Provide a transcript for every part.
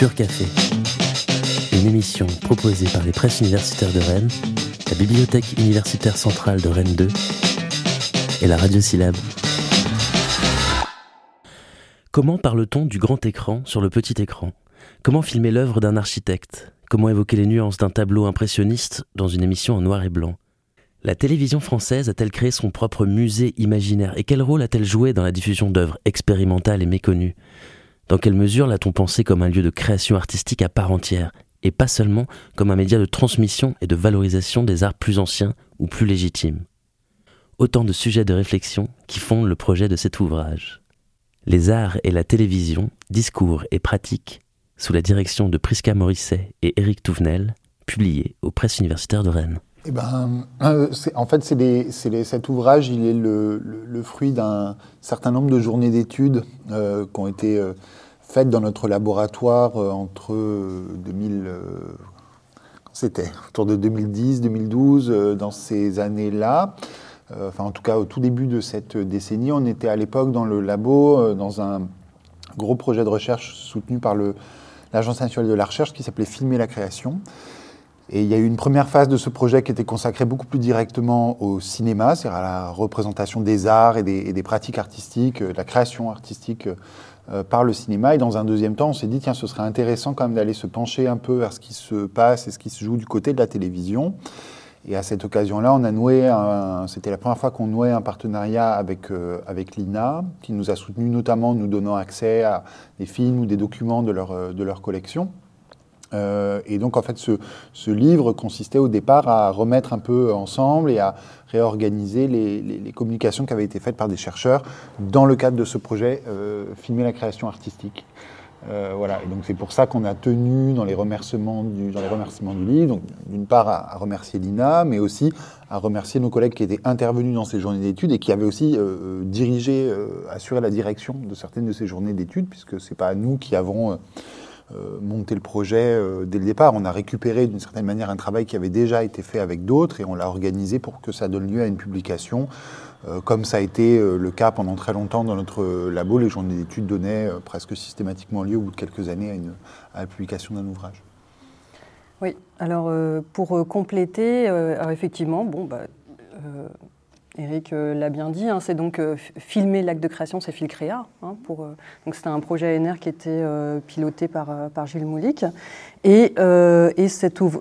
Pur Café, une émission proposée par les presses universitaires de Rennes, la Bibliothèque universitaire centrale de Rennes 2 et la Radio Syllabe. Comment parle-t-on du grand écran sur le petit écran? Comment filmer l'œuvre d'un architecte? Comment évoquer les nuances d'un tableau impressionniste dans une émission en noir et blanc? La télévision française a-t-elle créé son propre musée imaginaire? Et quel rôle a-t-elle joué dans la diffusion d'œuvres expérimentales et méconnues? Dans quelle mesure l'a-t-on pensé comme un lieu de création artistique à part entière et pas seulement comme un média de transmission et de valorisation des arts plus anciens ou plus légitimes? Autant de sujets de réflexion qui fondent le projet de cet ouvrage. Les arts et la télévision, discours et pratiques sous la direction de Prisca Morisset et Éric Touvenel, publié aux presses universitaires de Rennes. Eh ben, euh, en fait, cet ouvrage, il est le, fruit d'un certain nombre de journées d'études euh, qui ont été euh, faites dans notre laboratoire entre 2000, c'était? Autour de 2010, 2012, dans ces années-là. enfin, en tout cas, au tout début de cette décennie, on était à l'époque dans le labo, dans un gros projet de recherche soutenu par l'Agence nationale de la recherche qui s'appelait Filmer la création. Et il y a eu une première phase de ce projet qui était consacrée beaucoup plus directement au cinéma, c'est-à-dire à la représentation des arts et des, pratiques artistiques, de la création artistique euh, par le cinéma. Et dans un deuxième temps, on s'est dit, tiens, ce serait intéressant quand même d'aller se pencher un peu vers ce qui se passe et ce qui se joue du côté de la télévision. Et à cette occasion-là, on a noué, c'était la première fois qu'on nouait un partenariat avec, euh, avec l'INA, qui nous a soutenus notamment en nous donnant accès à des films ou des documents de leur, euh, de leur collection. Euh, et donc, en fait, ce, livre consistait au départ à remettre un peu ensemble et à réorganiser les, communications qui avaient été faites par des chercheurs dans le cadre de ce projet Filmer la création artistique. Euh, voilà, et donc c'est pour ça qu'on a tenu dans les remerciements du, dans les remerciements du livre, d'une part à, remercier l'INA, mais aussi à remercier nos collègues qui étaient intervenus dans ces journées d'études et qui avaient aussi euh, euh, dirigé, assuré la direction de certaines de ces journées d'études, puisque c'est pas nous qui avons monté le projet dès le départ. On a récupéré d'une certaine manière un travail qui avait déjà été fait avec d'autres et on l'a organisé pour que ça donne lieu à une publication euh, comme ça a été euh, le cas pendant très longtemps dans notre labo, les journées d'études donnaient euh, presque systématiquement lieu au bout de quelques années à, la publication d'un ouvrage. Oui, alors pour compléter, effectivement, bon, bah, Eric l'a bien dit, hein, c'est donc filmer l'acte de création, c'est Filcréa. Hein, pour, donc c'était un projet ANR qui était piloté par, Gilles Moulic. Et, et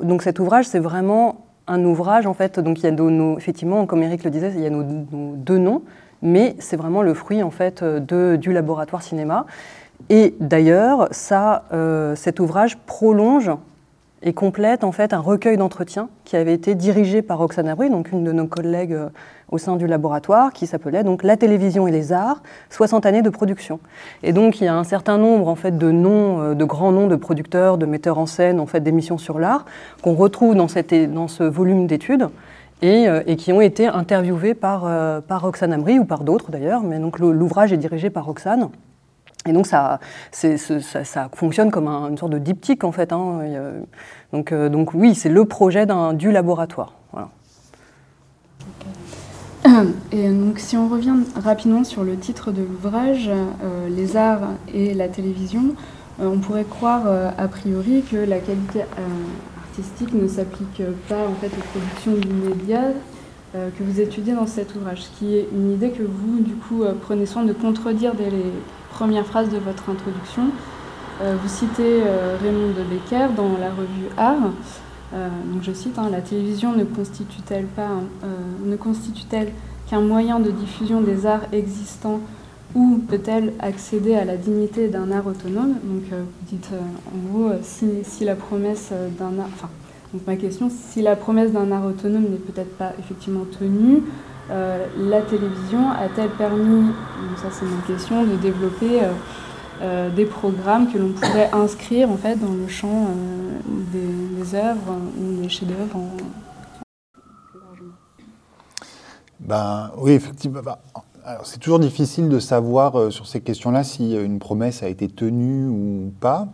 donc cet ouvrage, c'est vraiment un ouvrage, en fait, donc il y a nos, effectivement, comme Eric le disait, il y a nos, deux noms, mais c'est vraiment le fruit, en fait, de, du laboratoire cinéma. Et d'ailleurs, euh, cet ouvrage prolonge et complète en fait un recueil d'entretiens qui avait été dirigé par Roxane Abri, donc une de nos collègues euh, au sein du laboratoire, qui s'appelait donc La télévision et les arts, 60 années de production. Et donc il y a un certain nombre en fait de noms, euh, de grands noms de producteurs, de metteurs en scène, en fait d'émissions sur l'art qu'on retrouve dans, cette, dans ce volume d'études. Et, euh, et, qui ont été interviewés par, par Roxane Amri ou par d'autres d'ailleurs, mais donc l'ouvrage est dirigé par Roxane. Et donc ça, ça, fonctionne comme une sorte de diptyque en fait. Hein. Donc, euh, donc, oui, c'est le projet du laboratoire. Et donc si on revient rapidement sur le titre de l'ouvrage, euh, Les arts et la télévision, euh, on pourrait croire a priori que la qualité artistique ne s'applique pas en fait aux productions du média que vous étudiez dans cet ouvrage, ce qui est une idée que vous du coup prenez soin de contredire dès les premières phrases de votre introduction. Euh, vous citez euh, Raymond de Becker dans la revue Art. Euh, donc je cite hein, La télévision ne constitue-t-elle pas ne constitue-t-elle qu'un moyen de diffusion des arts existants ou peut-elle accéder à la dignité d'un art autonome? Donc vous dites en gros si, la promesse d'un enfin donc ma question, si la promesse d'un art autonome n'est peut-être pas effectivement tenue, la télévision a-t-elle permis, ça c'est ma question, de développer euh, des programmes que l'on pourrait inscrire en fait dans le champ euh, des, œuvres ou des chefs-d'œuvre ben, Oui, effectivement. Ben, c'est toujours difficile de savoir euh, sur ces questions-là si une promesse a été tenue ou pas.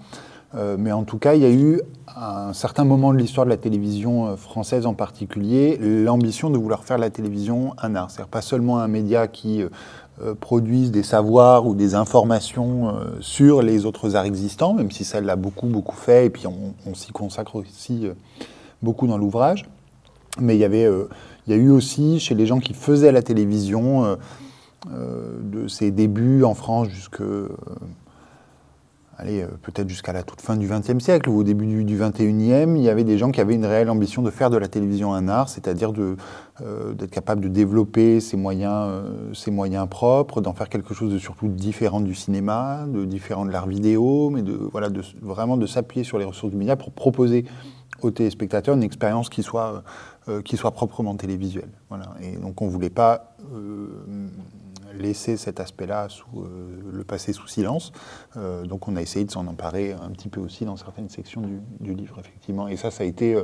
Mais en tout cas, il y a eu à un certain moment de l'histoire de la télévision française en particulier l'ambition de vouloir faire la télévision un art. C'est-à-dire pas seulement un média qui produisent des savoirs ou des informations sur les autres arts existants, même si ça l'a beaucoup, beaucoup fait, et puis on, s'y consacre aussi beaucoup dans l'ouvrage. Mais il y avait, il y a eu aussi chez les gens qui faisaient la télévision, de ses débuts en France jusque allez, euh, peut-être jusqu'à la toute fin du XXe siècle ou au début du, XXIe, il y avait des gens qui avaient une réelle ambition de faire de la télévision un art, c'est-à-dire euh, d'être capable de développer ses moyens, euh, ses moyens propres, d'en faire quelque chose de surtout différent du cinéma, de différent de l'art vidéo, mais de, voilà, vraiment de s'appuyer sur les ressources du média pour proposer aux téléspectateurs une expérience qui soit, qui soit proprement télévisuelle. Voilà. Et donc on ne voulait pas laisser cet aspect-là sous euh, le passer sous silence. Euh, donc on a essayé de s'en emparer un petit peu aussi dans certaines sections du, livre, effectivement. Et ça, ça a été, euh,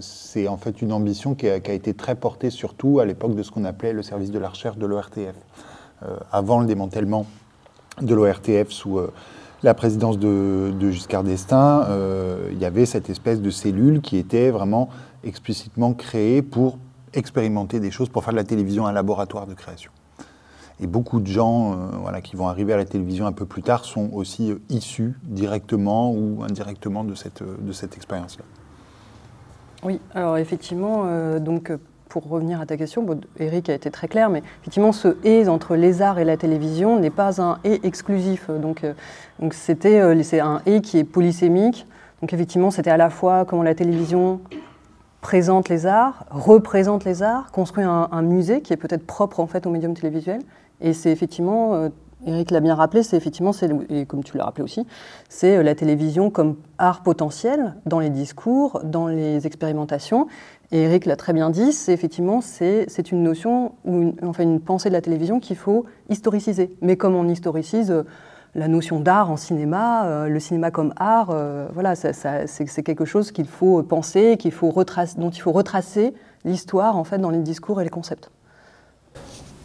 c'est en fait une ambition qui a, été très portée surtout à l'époque de ce qu'on appelait le service de la recherche de l'ORTF. avant le démantèlement de l'ORTF sous la présidence de, de Giscard d'Estaing, il y avait cette espèce de cellule qui était vraiment explicitement créée pour expérimenter des choses, pour faire de la télévision un laboratoire de création. Et beaucoup de gens euh, voilà, qui vont arriver à la télévision un peu plus tard sont aussi euh, issus directement ou indirectement de cette, euh, de cette expérience-là. Oui, alors effectivement, donc pour revenir à ta question, Eric a été très clair, mais effectivement, ce et entre les arts et la télévision n'est pas un et exclusif. Donc, donc c'était c'est un et qui est polysémique. Donc effectivement, c'était à la fois comment la télévision présente les arts, représente les arts, construit un, un musée qui est peut-être propre en fait au médium télévisuel, et c'est effectivement, euh, Eric l'a bien rappelé, c'est effectivement, et comme tu l'as rappelé aussi, c'est euh, la télévision comme art potentiel dans les discours, dans les expérimentations. Et Eric l'a très bien dit, c'est effectivement c'est une notion enfin une pensée de la télévision qu'il faut historiciser. Mais comme on historicise euh, la notion d'art en cinéma, le cinéma comme art, voilà, c'est quelque chose qu'il faut penser, qu'il faut dont il faut retracer l'histoire en fait dans les discours et les concepts.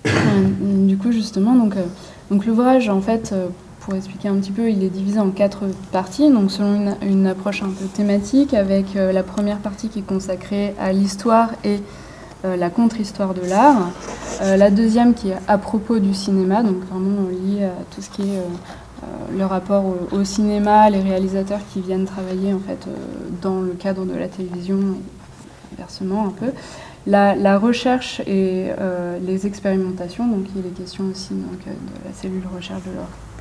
Euh, du coup, justement, donc, euh, donc l'ouvrage, en fait, euh, pour expliquer un petit peu, il est divisé en quatre parties, donc selon une, approche un peu thématique, avec la première partie qui est consacrée à l'histoire et la contre-histoire de l'art, la deuxième qui est à propos du cinéma, donc vraiment lié à tout ce qui est le rapport au, au, cinéma, les réalisateurs qui viennent travailler en fait dans le cadre de la télévision, inversement un peu la, recherche et euh, les expérimentations, donc il est question aussi euh, de la cellule recherche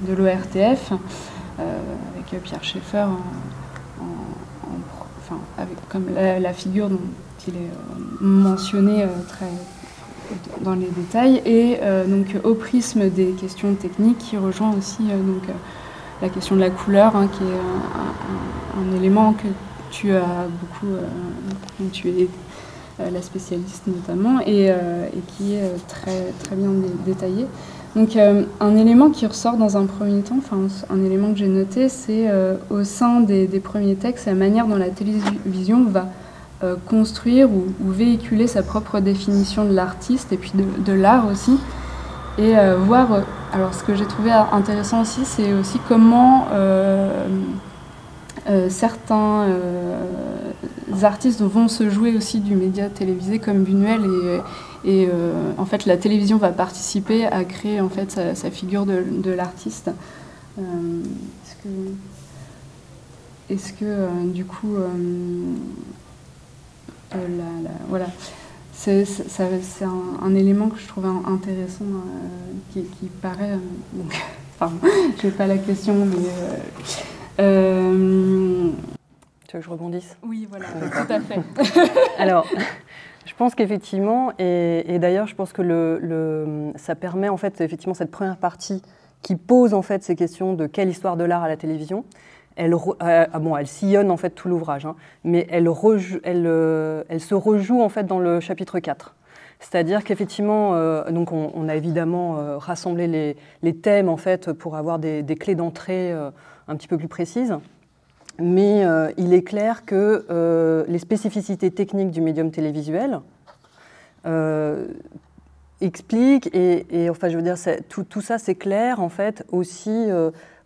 de l'ORTF, euh, avec Pierre Schaeffer, enfin, comme la, figure dont il est mentionné très dans les détails, et donc au prisme des questions techniques qui rejoint aussi donc, la question de la couleur, hein, qui est un, élément que tu as beaucoup, tu es la spécialiste notamment, et, euh, qui est euh, très, très bien détaillé. Donc un élément qui ressort dans un premier temps, enfin un élément que j'ai noté, c'est au sein des, premiers textes la manière dont la télévision va construire ou, véhiculer sa propre définition de l'artiste et puis de, l'art aussi. Et voir, alors ce que j'ai trouvé intéressant aussi, c'est aussi comment certains artistes vont se jouer aussi du média télévisé comme Buñuel et, euh, en fait la télévision va participer à créer en fait sa, figure de, l'artiste. Euh, est-ce que, euh, du coup voilà c'est un, élément que je trouve intéressant qui, paraît donc, pardon je n'ai pas la question mais que je rebondisse? Oui, voilà, tout à fait. Alors, je pense qu'effectivement, et, d'ailleurs, je pense que le, ça permet en fait effectivement cette première partie qui pose en fait ces questions de quelle histoire de l'art à la télévision. Elle, euh, ah bon, elle sillonne en fait tout l'ouvrage, hein, mais elle, elle, euh, elle, se rejoue en fait dans le chapitre 4. C'est-à-dire qu'effectivement, euh, donc on, a évidemment rassemblé les, les, thèmes en fait pour avoir des, des clés d'entrée un petit peu plus précises mais euh, il est clair que euh, les spécificités techniques du médium télévisuel euh, expliquent, et, enfin je veux dire, tout, ça c'est clair en fait aussi,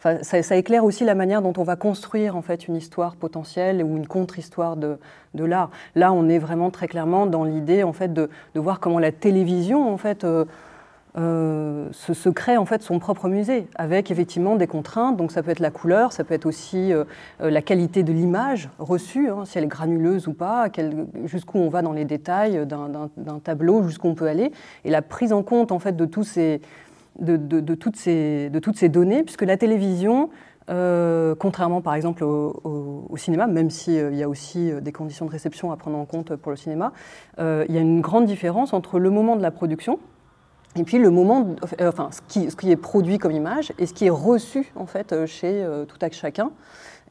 ça, ça, éclaire aussi la manière dont on va construire en fait une histoire potentielle ou une contre-histoire de, de l'art. Là on est vraiment très clairement dans l'idée en fait de, de, voir comment la télévision en fait euh, se, crée en fait son propre musée avec effectivement des contraintes. Donc ça peut être la couleur, ça peut être aussi euh, euh, la qualité de l'image reçue, hein, si elle est granuleuse ou pas, jusqu'où on va dans les détails d'un tableau, jusqu'où on peut aller, et la prise en compte en fait de toutes ces, de toutes ces données, puisque la télévision, contrairement par exemple au, cinéma, même s'il y a aussi des conditions de réception à prendre en compte pour le cinéma, il y a une grande différence entre le moment de la production, et puis le moment, euh, enfin, ce qui, est produit comme image et ce qui est reçu en fait euh, chez euh, tout à chacun.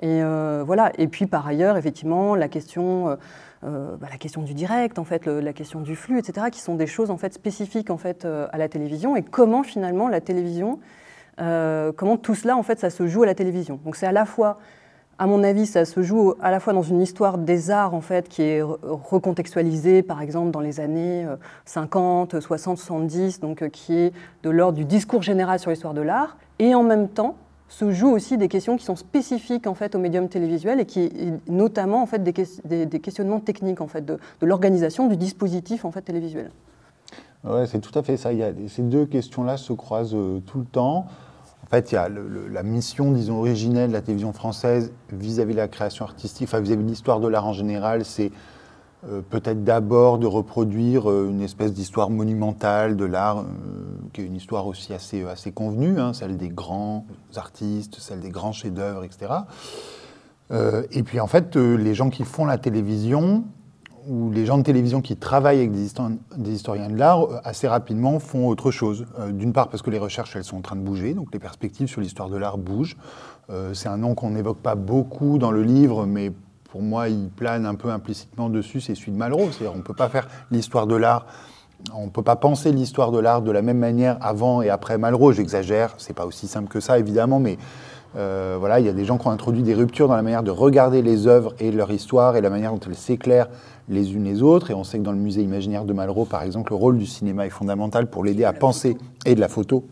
Et voilà. Et puis par ailleurs, effectivement, la question, bah, la question du direct, en fait, la question du flux, etc., qui sont des choses en fait spécifiques en fait à la télévision. Et comment finalement la télévision, comment tout cela en fait, ça se joue à la télévision. Donc c'est à la fois à mon avis, ça se joue à la fois dans une histoire des arts, en fait, qui est recontextualisée, par exemple, dans les années 50, 60, 70, donc euh, qui est de l'ordre du discours général sur l'histoire de l'art, et en même temps se jouent aussi des questions qui sont spécifiques en fait au médium télévisuel et qui notamment en fait des, questionnements techniques en fait de, l'organisation du dispositif en fait télévisuel. Ouais, c'est tout à fait ça. Ces deux questions-là se croisent euh, tout le temps. En fait, il y a la mission, disons, originelle de la télévision française vis-à-vis de la création artistique, enfin vis-à-vis de l'histoire de l'art en général, c'est euh, peut-être d'abord de reproduire euh, une espèce d'histoire monumentale de l'art, euh, qui est une histoire aussi assez, assez convenue, hein, celle des grands artistes, celle des grands chefs-d'œuvre, etc. et puis en fait, les gens qui font la télévision, où les gens de télévision qui travaillent avec des, historiens, de l'art euh, assez rapidement font autre chose. Euh, d'une part parce que les recherches elles sont en train de bouger, donc les perspectives sur l'histoire de l'art bougent. Euh, c'est un nom qu'on n'évoque pas beaucoup dans le livre, mais pour moi il plane un peu implicitement dessus, c'est celui de Malraux. C'est-à-dire on ne peut pas faire l'histoire de l'art on ne peut pas penser l'histoire de l'art de la même manière avant et après Malraux. J'exagère, c'est pas aussi simple que ça évidemment, mais voilà, il y a des gens qui ont introduit des ruptures dans la manière de regarder les œuvres et leur histoire et la manière dont elles s'éclairent les unes les autres. Et on sait que dans le musée imaginaire de Malraux, par exemple, le rôle du cinéma est fondamental pour l'aider à penser, et de la photo.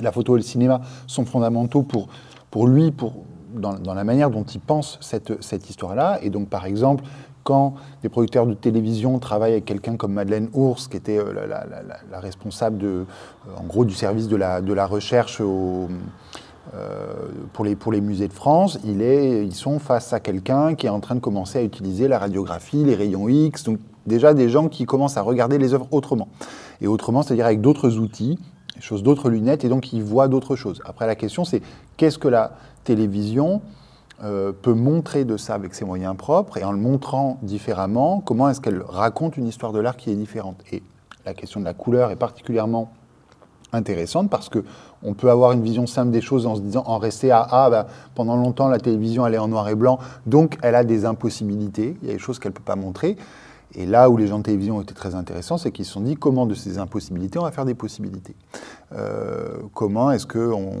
La photo et le cinéma sont fondamentaux pour, pour lui, pour, dans, dans la manière dont il pense cette, cette histoire-là. Et donc, par exemple, quand des producteurs de télévision travaillent avec quelqu'un comme Madeleine Ours, qui était euh, la, la, responsable de, euh, en gros du service de la, de la recherche au, euh, pour, les, pour les musées de France, ils sont face à quelqu'un qui est en train de commencer à utiliser la radiographie, les rayons X, donc déjà des gens qui commencent à regarder les œuvres autrement. Et autrement, c'est-à-dire avec d'autres outils, choses d'autres lunettes, et donc ils voient d'autres choses. Après, la question, c'est qu'est-ce que la télévision euh, peut montrer de ça avec ses moyens propres, et en le montrant différemment, comment est-ce qu'elle raconte une histoire de l'art qui est différente? Et la question de la couleur est particulièrement intéressante parce que on peut avoir une vision simple des choses en se disant, en rester à ah, bah, pendant longtemps la télévision elle est en noir et blanc, donc elle a des impossibilités, il y a des choses qu'elle ne peut pas montrer. Et là où les gens de télévision ont été très intéressants, c'est qu'ils se sont dit comment de ces impossibilités on va faire des possibilités? Euh, comment est-ce qu'on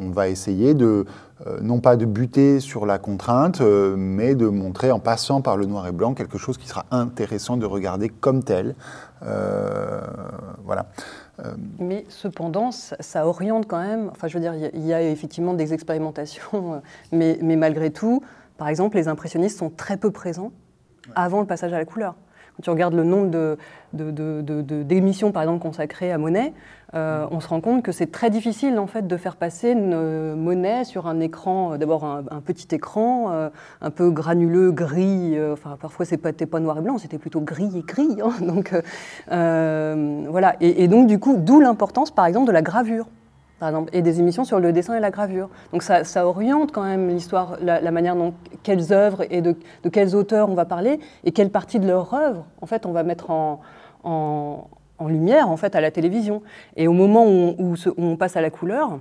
on va essayer de, euh, non pas de buter sur la contrainte, euh, mais de montrer en passant par le noir et blanc quelque chose qui sera intéressant de regarder comme tel. voilà. Mais cependant, ça, oriente quand même. Enfin, je veux dire, il y, a effectivement des expérimentations, mais, mais, malgré tout, par exemple, les impressionnistes sont très peu présents avant le passage à la couleur. Tu regardes le nombre d'émissions, de, par exemple, consacrées à Monet, euh, on se rend compte que c'est très difficile en fait de faire passer une euh, Monet sur un écran, euh, d'abord un, petit écran, un peu granuleux, gris. parfois c'était pas noir et blanc, c'était plutôt gris et gris. Hein, donc voilà. et, donc du coup, d'où l'importance, par exemple, de la gravure par exemple, et des émissions sur le dessin et la gravure. Donc ça, oriente quand même l'histoire, la, manière dont quelles œuvres et de, quels auteurs on va parler et quelle partie de leur œuvre, en fait, on va mettre en, en, lumière, en fait, à la télévision. Et au moment où, où on passe à la couleur,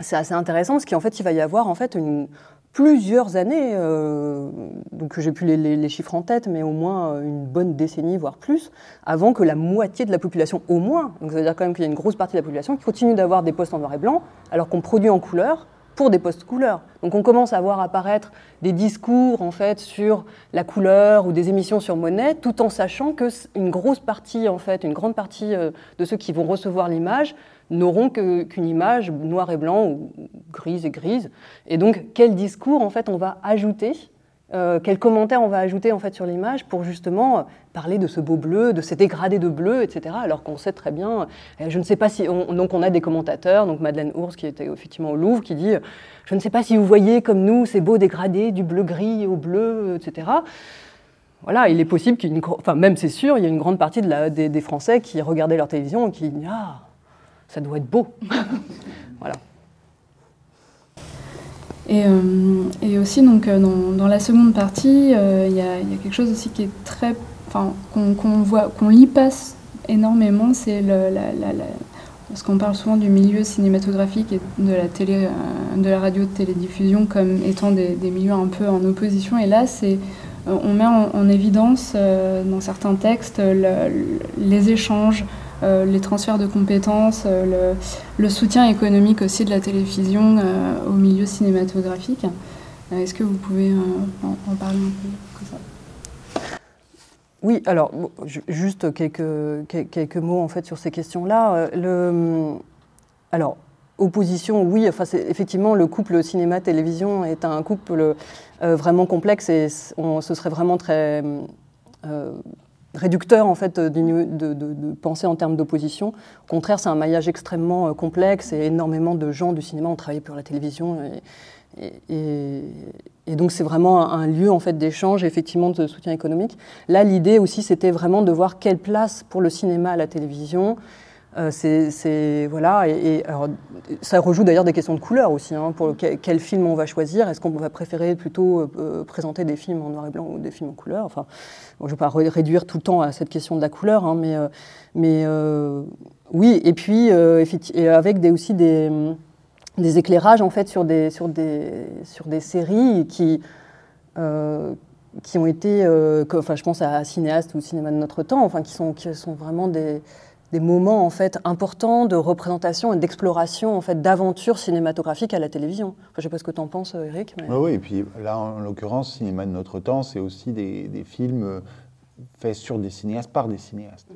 c'est assez intéressant parce qu'en fait, il va y avoir en fait une, plusieurs années, euh, donc j'ai plus les, chiffres en tête, mais au moins euh, une bonne décennie, voire plus, avant que la moitié de la population, au moins, donc ça veut dire quand même qu'il y a une grosse partie de la population qui continue d'avoir des postes en noir et blanc, alors qu'on produit en couleur pour des postes couleurs. Donc on commence à voir apparaître des discours en fait sur la couleur ou des émissions sur monnaie, tout en sachant que une grosse partie en fait, une grande partie euh, de ceux qui vont recevoir l'image n'auront qu'une image noir et blanc ou grise et grise. Et donc, quel discours, en fait, on va ajouter euh, quels commentaires on va ajouter en fait sur l'image pour justement parler de ce beau bleu, de ces dégradés de bleu, etc. Alors qu'on sait très bien, euh, je ne sais pas si, donc on a des commentateurs, donc Madeleine Ours qui était effectivement au Louvre, qui dit, je ne sais pas si vous voyez comme nous ces beaux dégradés du bleu gris au bleu, etc. Voilà, il est possible qu'il y ait une, enfin même c'est sûr, il y a une grande partie des, Français qui regardaient leur télévision et qui ah ça doit être beau, voilà. Et, euh, et, aussi, donc, euh, dans, dans, la seconde partie, euh, il y, a, y, a quelque chose aussi qui est très. Enfin, qu'on qu voit, qu'on y passe énormément, c'est la, la, la, parce qu'on parle souvent du milieu cinématographique et de la, télé, de la radio de télédiffusion comme étant des, des milieux un peu en opposition. Et là, c'est, on met en, en évidence euh, dans certains textes le, les échanges, euh, les transferts de compétences, euh, le, soutien économique aussi de la télévision euh, au milieu cinématographique. Est-ce que vous pouvez en, parler un peu Oui, alors juste quelques, quelques mots en fait sur ces questions-là. Le, alors opposition, oui, enfin effectivement le couple cinéma-télévision est un couple vraiment complexe et ce serait vraiment très euh, réducteur en fait de, de, penser en termes d'opposition. Au contraire, c'est un maillage extrêmement euh, complexe et énormément de gens du cinéma ont travaillé pour la télévision. Et donc c'est vraiment un lieu en fait d'échange, effectivement de soutien économique. Là, l'idée aussi, c'était vraiment de voir quelle place pour le cinéma à la télévision. Euh, c'est voilà, et, alors, ça rejoue d'ailleurs des questions de couleur aussi. Hein, pour quel, film on va choisir Est-ce qu'on va préférer plutôt euh, présenter des films en noir et blanc ou des films en couleur? Enfin, je ne vais pas réduire tout le temps à cette question de la couleur, hein, mais, euh, mais euh, oui. Et puis euh, et avec des, aussi des, des, éclairages en fait sur des sur des sur des séries qui qui ont été, enfin, je pense à Cinéaste ou Cinéma de notre temps, enfin, qui sont qui sont vraiment des des moments en fait importants de représentation et d'exploration en fait d'aventure cinématographique à la télévision. Enfin, je sais pas ce que tu en penses, Eric. Mais... Oui, et puis là, en l'occurrence, cinéma de notre temps, c'est aussi des, des, films faits sur des cinéastes par des cinéastes.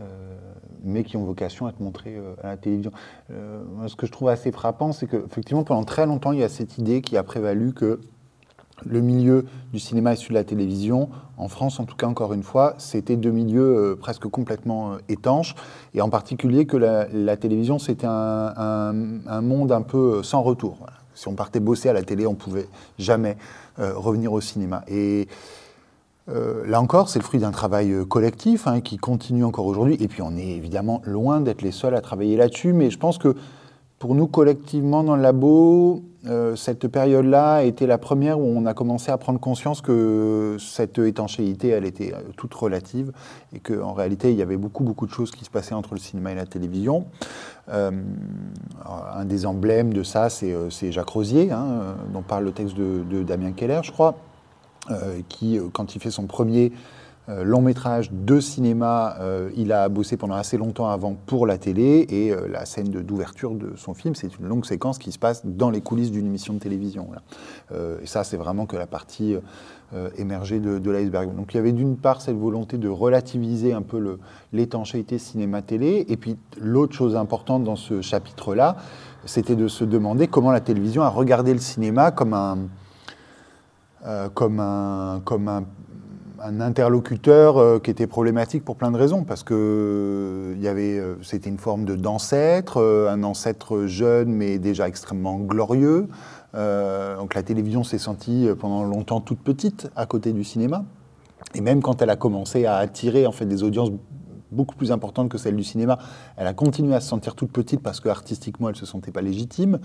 Euh, mais qui ont vocation à être montrés euh, à la télévision. Euh, ce que je trouve assez frappant, c'est qu'effectivement, pendant très longtemps, il y a cette idée qui a prévalu que le milieu du cinéma et celui de la télévision, en France en tout cas encore une fois, c'était deux milieux euh, presque complètement euh, étanches, et en particulier que la, télévision c'était un, monde un peu sans retour. Si on partait bosser à la télé, on pouvait jamais euh, revenir au cinéma. Et euh, là encore, c'est le fruit d'un travail collectif hein, qui continue encore aujourd'hui, et puis on est évidemment loin d'être les seuls à travailler là-dessus, mais je pense que pour nous collectivement dans le labo, euh, cette période-là a été la première où on a commencé à prendre conscience que cette étanchéité, elle était euh, toute relative et qu'en réalité, il y avait beaucoup, beaucoup de choses qui se passaient entre le cinéma et la télévision. Euh, un des emblèmes de ça, c'est Jacques Rosier, hein, dont parle le texte de, Damien Keller, je crois, qui, quand il fait son premier euh, long métrage de cinéma. Euh, il a bossé pendant assez longtemps avant pour la télé et euh, la scène d'ouverture de, son film, c'est une longue séquence qui se passe dans les coulisses d'une émission de télévision. et ça, c'est vraiment que la partie émergée de, l'iceberg. Donc il y avait d'une part cette volonté de relativiser un peu l'étanchéité cinéma-télé, et puis l'autre chose importante dans ce chapitre-là, c'était de se demander comment la télévision a regardé le cinéma comme un, comme un, comme un un interlocuteur euh, qui était problématique pour plein de raisons, parce que euh, y avait, euh, c'était une forme de d'ancêtre, euh, un ancêtre jeune mais déjà extrêmement glorieux. Donc la télévision s'est sentie pendant longtemps toute petite à côté du cinéma, et même quand elle a commencé à attirer en fait des audiences beaucoup plus importantes que celles du cinéma, elle a continué à se sentir toute petite parce que artistiquement elle se sentait pas légitime.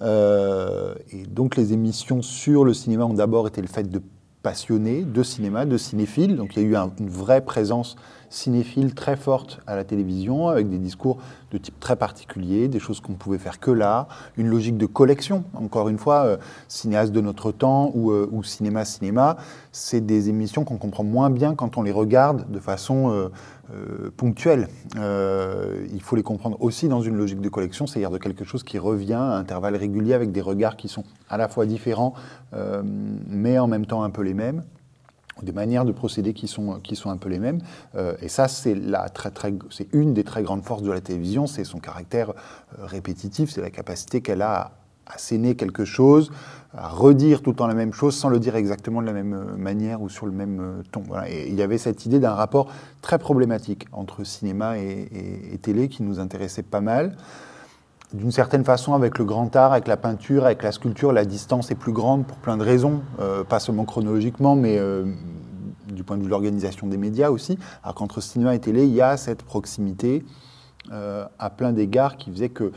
et donc les émissions sur le cinéma ont d'abord été le fait de passionnés de cinéma, de cinéphiles. Donc il y a eu un, une vraie présence cinéphile très forte à la télévision, avec des discours de type très particulier, des choses qu'on pouvait faire que là, une logique de collection. Encore une fois, euh, cinéaste de notre temps ou, euh, ou cinéma cinéma, c'est des émissions qu'on comprend moins bien quand on les regarde de façon euh, euh, ponctuelle. Euh, il faut les comprendre aussi dans une logique de collection, c'est-à-dire de quelque chose qui revient à intervalles réguliers avec des regards qui sont à la fois différents, euh, mais en même temps un peu les mêmes des manières de procéder qui sont, qui sont un peu les mêmes. Euh, et ça, c'est très, très, une des très grandes forces de la télévision, c'est son caractère euh, répétitif, c'est la capacité qu'elle a asséner quelque chose, à redire tout le temps la même chose sans le dire exactement de la même euh, manière ou sur le même euh, ton. Et il y avait cette idée d'un rapport très problématique entre cinéma et, télé qui nous intéressait pas mal. D'une certaine façon, avec le grand art, avec la peinture, avec la sculpture, la distance est plus grande pour plein de raisons, euh, pas seulement chronologiquement, mais du point de vue de l'organisation des médias aussi. Alors qu'entre cinéma et télé, il y a cette proximité à plein d'égards qui faisait que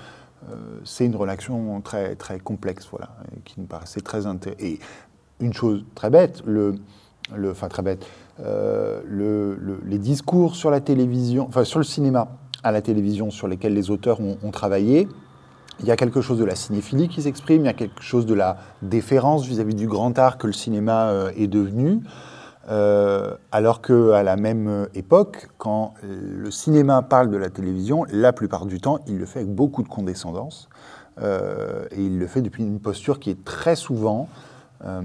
c'est une relation très, très complexe, voilà, qui nous paraissait très intéressante. Et une chose très bête, le, le enfin très bête, euh, le, les discours sur la télévision, enfin sur le cinéma à la télévision sur lesquels les auteurs ont, travaillé, il y a quelque chose de la cinéphilie qui s'exprime, il y a quelque chose de la déférence vis-à-vis -vis du grand art que le cinéma euh, est devenu. Euh, alors qu'à la même époque, quand le cinéma parle de la télévision, la plupart du temps, il le fait avec beaucoup de condescendance. Euh, et il le fait depuis une posture qui est très souvent euh,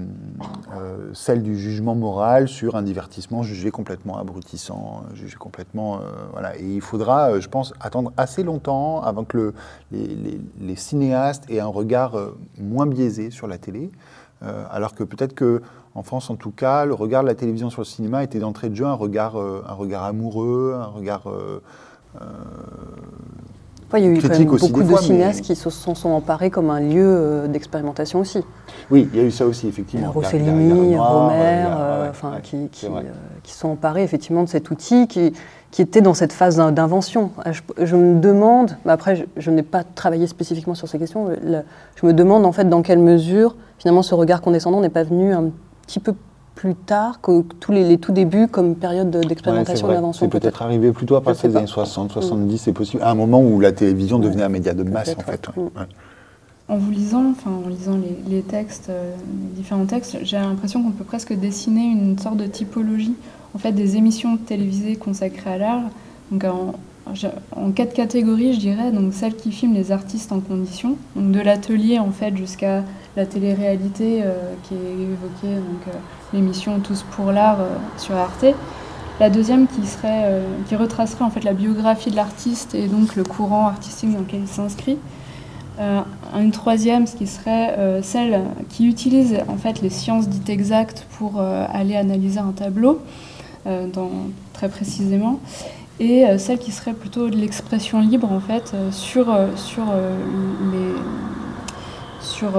celle du jugement moral sur un divertissement jugé complètement abrutissant, jugé complètement. voilà. Et il faudra, je pense, attendre assez longtemps avant que les, les, cinéastes aient un regard moins biaisé sur la télé. alors que peut-être que en France, en tout cas, le regard de la télévision sur le cinéma était d'entrée de jeu un regard, euh, un regard amoureux, un regard. Euh, il y a eu quand même beaucoup de cinéastes qui se sont, emparés comme un lieu euh, d'expérimentation aussi. Oui, il y a eu ça aussi, effectivement. Rossellini, Romer, enfin, qui, qui, qui, sont emparés effectivement de cet outil qui, qui était dans cette phase d'invention. Je, me demande, après je, n'ai pas travaillé spécifiquement sur ces questions, je me demande en fait dans quelle mesure finalement ce regard condescendant n'est pas venu un petit peu plus tard que tous les, tout débuts comme période d'expérimentation et d'invention. C'est peut-être arrivé plutôt à partir des années 60, 70, c'est possible, à un moment où la télévision devenait un média de masse en fait. Mm. En vous lisant, enfin en lisant les, textes, euh, les différents textes, j'ai l'impression qu'on peut presque dessiner une sorte de typologie en fait des émissions télévisées consacrées à l'art. Donc en, en quatre catégories, je dirais. Donc celles qui filment les artistes en condition, donc de l'atelier en fait jusqu'à la télé-réalité euh, qui est évoquée, donc euh, l'émission Tous pour l'art euh, sur Arte. La deuxième qui serait, qui retracerait en fait la biographie de l'artiste et donc le courant artistique dans lequel il s'inscrit. une troisième, ce qui serait celle qui utilise en fait les sciences dites exactes pour aller analyser un tableau, dans, très précisément et euh, celle qui serait plutôt de l'expression libre en fait euh, sur, euh, sur, les, sur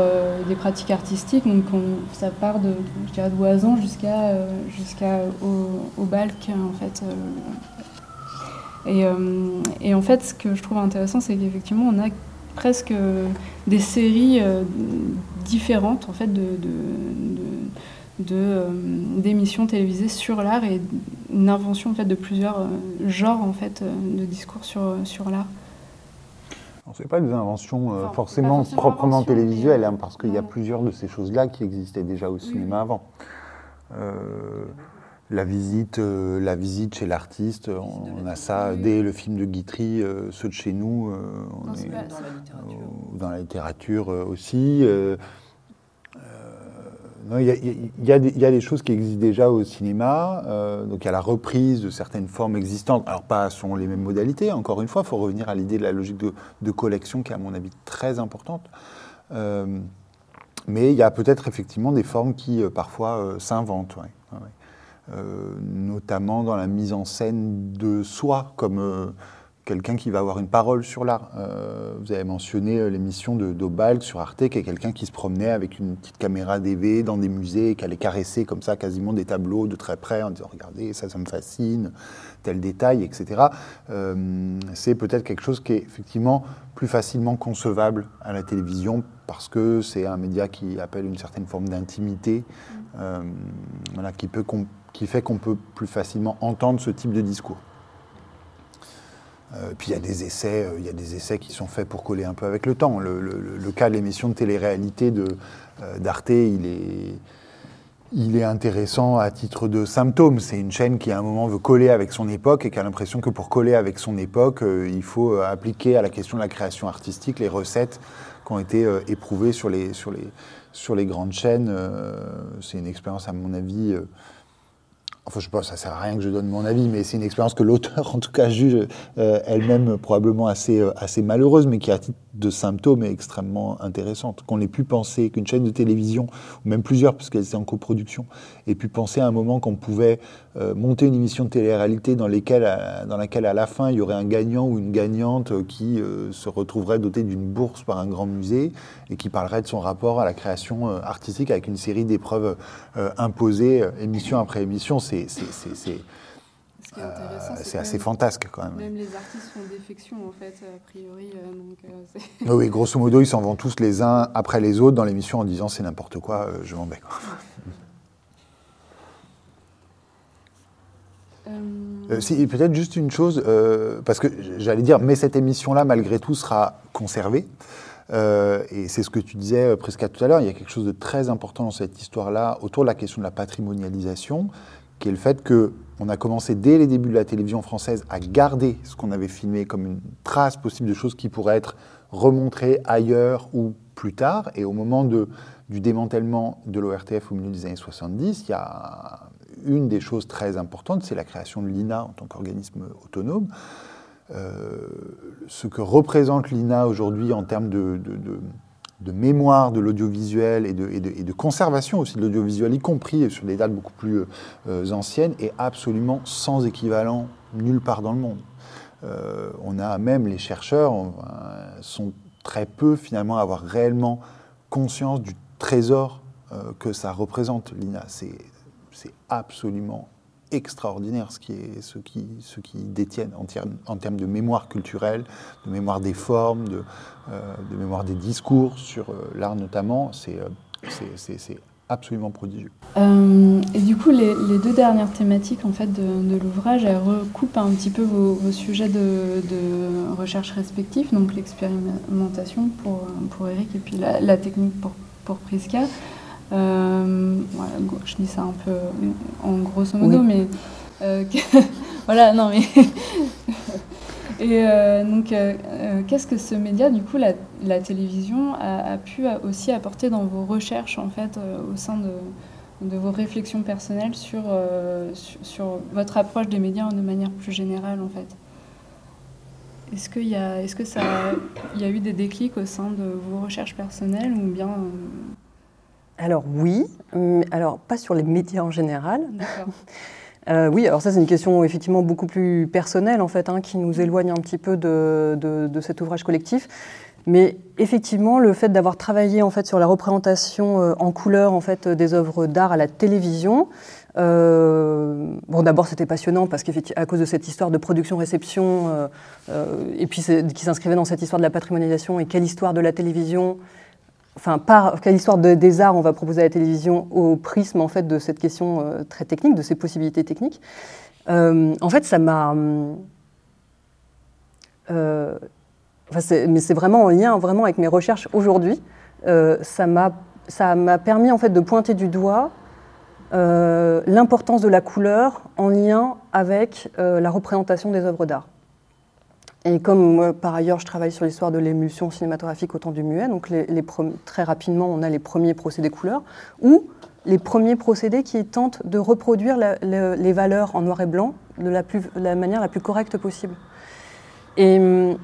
des pratiques artistiques. Donc ça part de, d'oisan jusqu'à jusqu'à au, balk en fait. Et, et, en fait, ce que je trouve intéressant, c'est qu'effectivement, on a presque des séries différentes en fait de, de d'émissions télévisées sur l'art et une invention en fait, de plusieurs euh, genres en fait, euh, de discours sur, sur l'art. Ce n'est pas des inventions forcément, proprement télévisuelles, hein, parce qu'il y a plusieurs de ces choses-là qui existaient déjà au cinéma avant. la visite, la visite chez l'artiste, on, a ça dès le film de Guitry, ceux de chez nous, dans, la littérature. dans la littérature aussi. Il y, a des choses qui existent déjà au cinéma. Euh, donc il y a la reprise de certaines formes existantes. Alors pas selon les mêmes modalités. Encore une fois, il faut revenir à l'idée de la logique de, collection qui est à mon avis très importante. Euh, mais il y a peut-être effectivement des formes qui euh, parfois s'inventent. notamment dans la mise en scène de soi, comme quelqu'un qui va avoir une parole sur l'art. Euh, vous avez mentionné euh, l'émission de d'Obalk sur Arte, qui est quelqu'un qui se promenait avec une petite caméra DV dans des musées, qui allait caresser comme ça quasiment des tableaux de très près en disant regardez ça, ça me fascine, tel détail, etc. Euh, c'est peut-être quelque chose qui est effectivement plus facilement concevable à la télévision parce que c'est un média qui appelle une certaine forme d'intimité, voilà, qui, peut, qui fait qu'on peut plus facilement entendre ce type de discours. Euh, puis il y a des essais, euh, il y a des essais qui sont faits pour coller un peu avec le temps. Le, cas de l'émission de télé-réalité euh, d'Arte, il est, il est intéressant à titre de symptôme. C'est une chaîne qui à un moment veut coller avec son époque et qui a l'impression que pour coller avec son époque, il faut appliquer à la question de la création artistique les recettes qui ont été éprouvées sur les, sur les, sur les grandes chaînes. C'est une expérience à mon avis Enfin, je pas, ça sert à rien que je donne mon avis, mais c'est une expérience que l'auteur, en tout cas, juge euh, elle-même probablement assez, euh, assez malheureuse, mais qui, à titre de symptôme, est extrêmement intéressante. Qu'on ait pu penser qu'une chaîne de télévision, ou même plusieurs, puisqu'elles étaient en coproduction, ait pu penser à un moment qu'on pouvait monter une émission de télé-réalité dans, dans laquelle, à la fin, il y aurait un gagnant ou une gagnante qui se retrouverait doté d'une bourse par un grand musée et qui parlerait de son rapport à la création artistique avec une série d'épreuves imposées, émission après émission. C'est c'est c'est assez fantasque quand même. Même les artistes font défection en fait, a priori. Euh, donc, euh, oui, grosso modo, ils s'en vont tous les uns après les autres dans l'émission en disant c'est n'importe quoi, euh, je m'en vais. Si, peut-être juste une chose, parce que j'allais dire, mais cette émission-là, malgré tout, sera conservée. et c'est ce que tu disais presque tout à l'heure, il y a quelque chose de très important dans cette histoire-là, autour de la question de la patrimonialisation, qui est le fait qu'on a commencé dès les débuts de la télévision française à garder ce qu'on avait filmé comme une trace possible de choses qui pourraient être remontrées ailleurs ou plus tard. Et au moment du démantèlement de l'ORTF au milieu des années 70, il y a une des choses très importantes, c'est la création de l'INA en tant qu'organisme autonome. Euh, ce que représente l'INA aujourd'hui en termes de mémoire de l'audiovisuel et de, conservation aussi de l'audiovisuel, y compris sur des dates beaucoup plus euh, anciennes, est absolument sans équivalent nulle part dans le monde. Euh, on a même les chercheurs sont très peu finalement à avoir réellement conscience du trésor que ça représente l'INA. Absolument extraordinaire ce qui, est, ce qui, ce qui détiennent en, termes de mémoire culturelle, de mémoire des formes, de, euh, mémoire des discours sur euh, l'art notamment. C'est euh, absolument prodigieux. et du coup, les, deux dernières thématiques en fait, de, l'ouvrage, elles recoupent un petit peu vos, sujets de, recherche respectifs, donc l'expérimentation pour, pour Eric et puis la, technique pour, pour Priska. Euh, je dis ça un peu en grosso modo, mais euh, voilà, non mais. Et euh, donc, qu'est-ce que ce média, du coup, la, la télévision, a, pu aussi apporter dans vos recherches, en fait, au sein de, de, vos réflexions personnelles sur, sur, sur, votre approche des médias de manière plus générale, en fait? Est-ce qu'il y a, est-ce que ça, il y a eu des déclics au sein de vos recherches personnelles ou bien alors oui, alors pas sur les médias en général. Euh, oui, alors ça c'est une question effectivement beaucoup plus personnelle en fait, hein, qui nous éloigne un petit peu de, cet ouvrage collectif. Mais effectivement, le fait d'avoir travaillé en fait sur la représentation euh, en couleur en fait des œuvres d'art à la télévision, euh, bon, d'abord, c'était passionnant parce qu'à cause de cette histoire de production-réception, et puis qui s'inscrivait dans cette histoire de la patrimonialisation et quelle histoire de la télévision enfin, par quelle histoire des arts on va proposer à la télévision au prisme en fait de cette question euh, très technique, de ces possibilités techniques. Euh, en fait, ça m'a, euh, mais c'est vraiment en lien vraiment avec mes recherches aujourd'hui. ça m'a, ça m'a permis en fait de pointer du doigt l'importance de la couleur en lien avec la représentation des œuvres d'art. Et comme par ailleurs, je travaille sur l'histoire de l'émulsion cinématographique au temps du muet, donc très rapidement, on a les premiers procédés couleurs, ou les premiers procédés qui tentent de reproduire les valeurs en noir et blanc de la, manière la plus correcte possible. Et hum,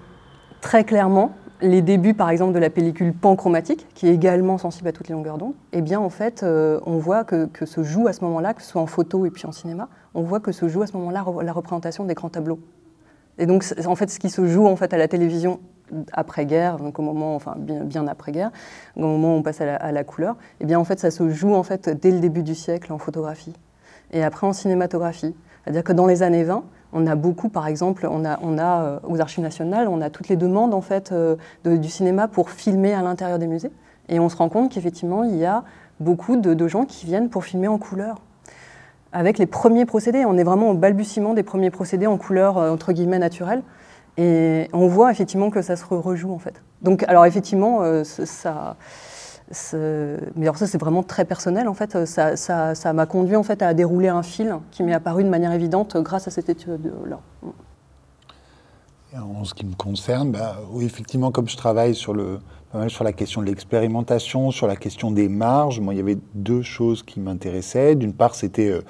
très clairement, les débuts, par exemple, de la pellicule panchromatique, qui est également sensible à toutes les longueurs d'onde, eh bien, en fait, euh, on voit que, que, se joue à ce moment-là, que ce soit en photo et puis en cinéma, on voit que se joue à ce moment-là la représentation des grands tableaux et donc, en fait, ce qui se joue en fait à la télévision après-guerre, donc au moment, enfin bien, après-guerre, au moment où on passe à la, couleur, eh bien en fait, ça se joue en fait dès le début du siècle en photographie et après en cinématographie. C'est-à-dire que dans les années 20, on a beaucoup, par exemple, on a, on a euh, aux Archives nationales, on a toutes les demandes en fait euh, du cinéma pour filmer à l'intérieur des musées, et on se rend compte qu'effectivement, il y a beaucoup de gens qui viennent pour filmer en couleur avec les premiers procédés. On est vraiment au balbutiement des premiers procédés en couleur euh, entre guillemets naturelle. Et on voit effectivement que ça se rejoue en fait. Donc, alors effectivement, euh, ça. Mais alors ça, c'est vraiment très personnel en fait. Ça, ça, m'a conduit en fait à dérouler un fil qui m'est apparu de manière évidente grâce à cette étude-là. En ce qui me concerne, bah, oui, effectivement, comme je travaille sur le, sur la question de l'expérimentation, sur la question des marges. Moi, il y avait deux choses qui m'intéressaient. D'une part, c'était euh,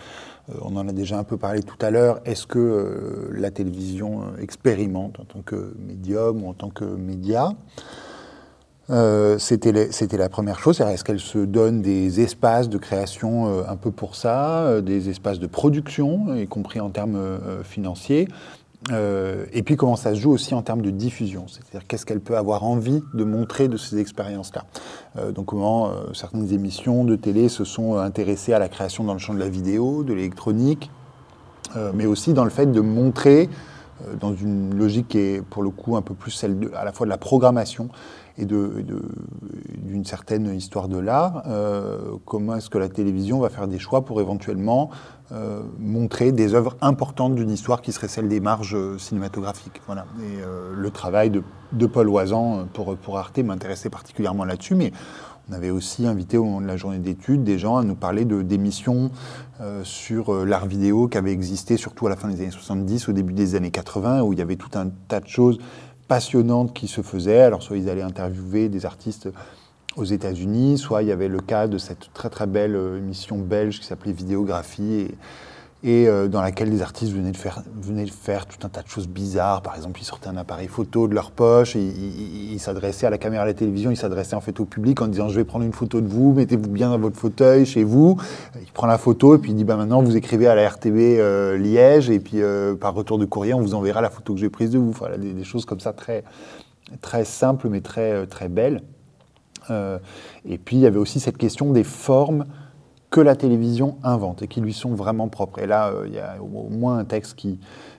on en a déjà un peu parlé tout à l'heure. Est-ce que la télévision expérimente en tant que médium ou en tant que média? C'était la première chose. Est-ce qu'elle se donne des espaces de création un peu pour ça, des espaces de production, y compris en termes financiers? Euh, et puis comment ça se joue aussi en termes de diffusion, c'est-à-dire qu'est-ce qu'elle peut avoir envie de montrer de ces expériences-là. Euh, donc comment euh, certaines émissions de télé se sont intéressées à la création dans le champ de la vidéo, de l'électronique, mais aussi dans le fait de montrer, dans une logique qui est pour le coup un peu plus celle de, à la fois de la programmation et d'une certaine histoire de l'art, comment est-ce que la télévision va faire des choix pour éventuellement euh, montrer des œuvres importantes d'une histoire qui serait celle des marges euh, cinématographiques. Voilà. Et euh, le travail de, Paul Oisan pour, pour Arte m'intéressait particulièrement là-dessus, mais on avait aussi invité au moment de la journée d'études des gens à nous parler d'émissions sur l'art vidéo qui avait existé surtout à la fin des années 70, au début des années 80, où il y avait tout un tas de choses passionnantes qui se faisaient. Alors soit ils allaient interviewer des artistes aux États-Unis, soit il y avait le cas de cette très très belle euh, émission belge qui s'appelait Vidéographie euh, dans laquelle les artistes venaient de, faire, tout un tas de choses bizarres. Par exemple, ils sortaient un appareil photo de leur poche, et ils s'adressaient à la caméra à la télévision, ils s'adressaient en fait au public en disant je vais prendre une photo de vous, mettez-vous bien dans votre fauteuil chez vous. Il prend la photo et puis il dit bah, maintenant vous écrivez à la RTB euh, Liège et puis par retour de courrier on vous enverra la photo que j'ai prise de vous. Des, des, choses comme ça très, très simples mais très, très belles. Euh, et puis il y avait aussi cette question des formes que la télévision invente et qui lui sont vraiment propres. Et là, euh, il y a au moins un texte qui,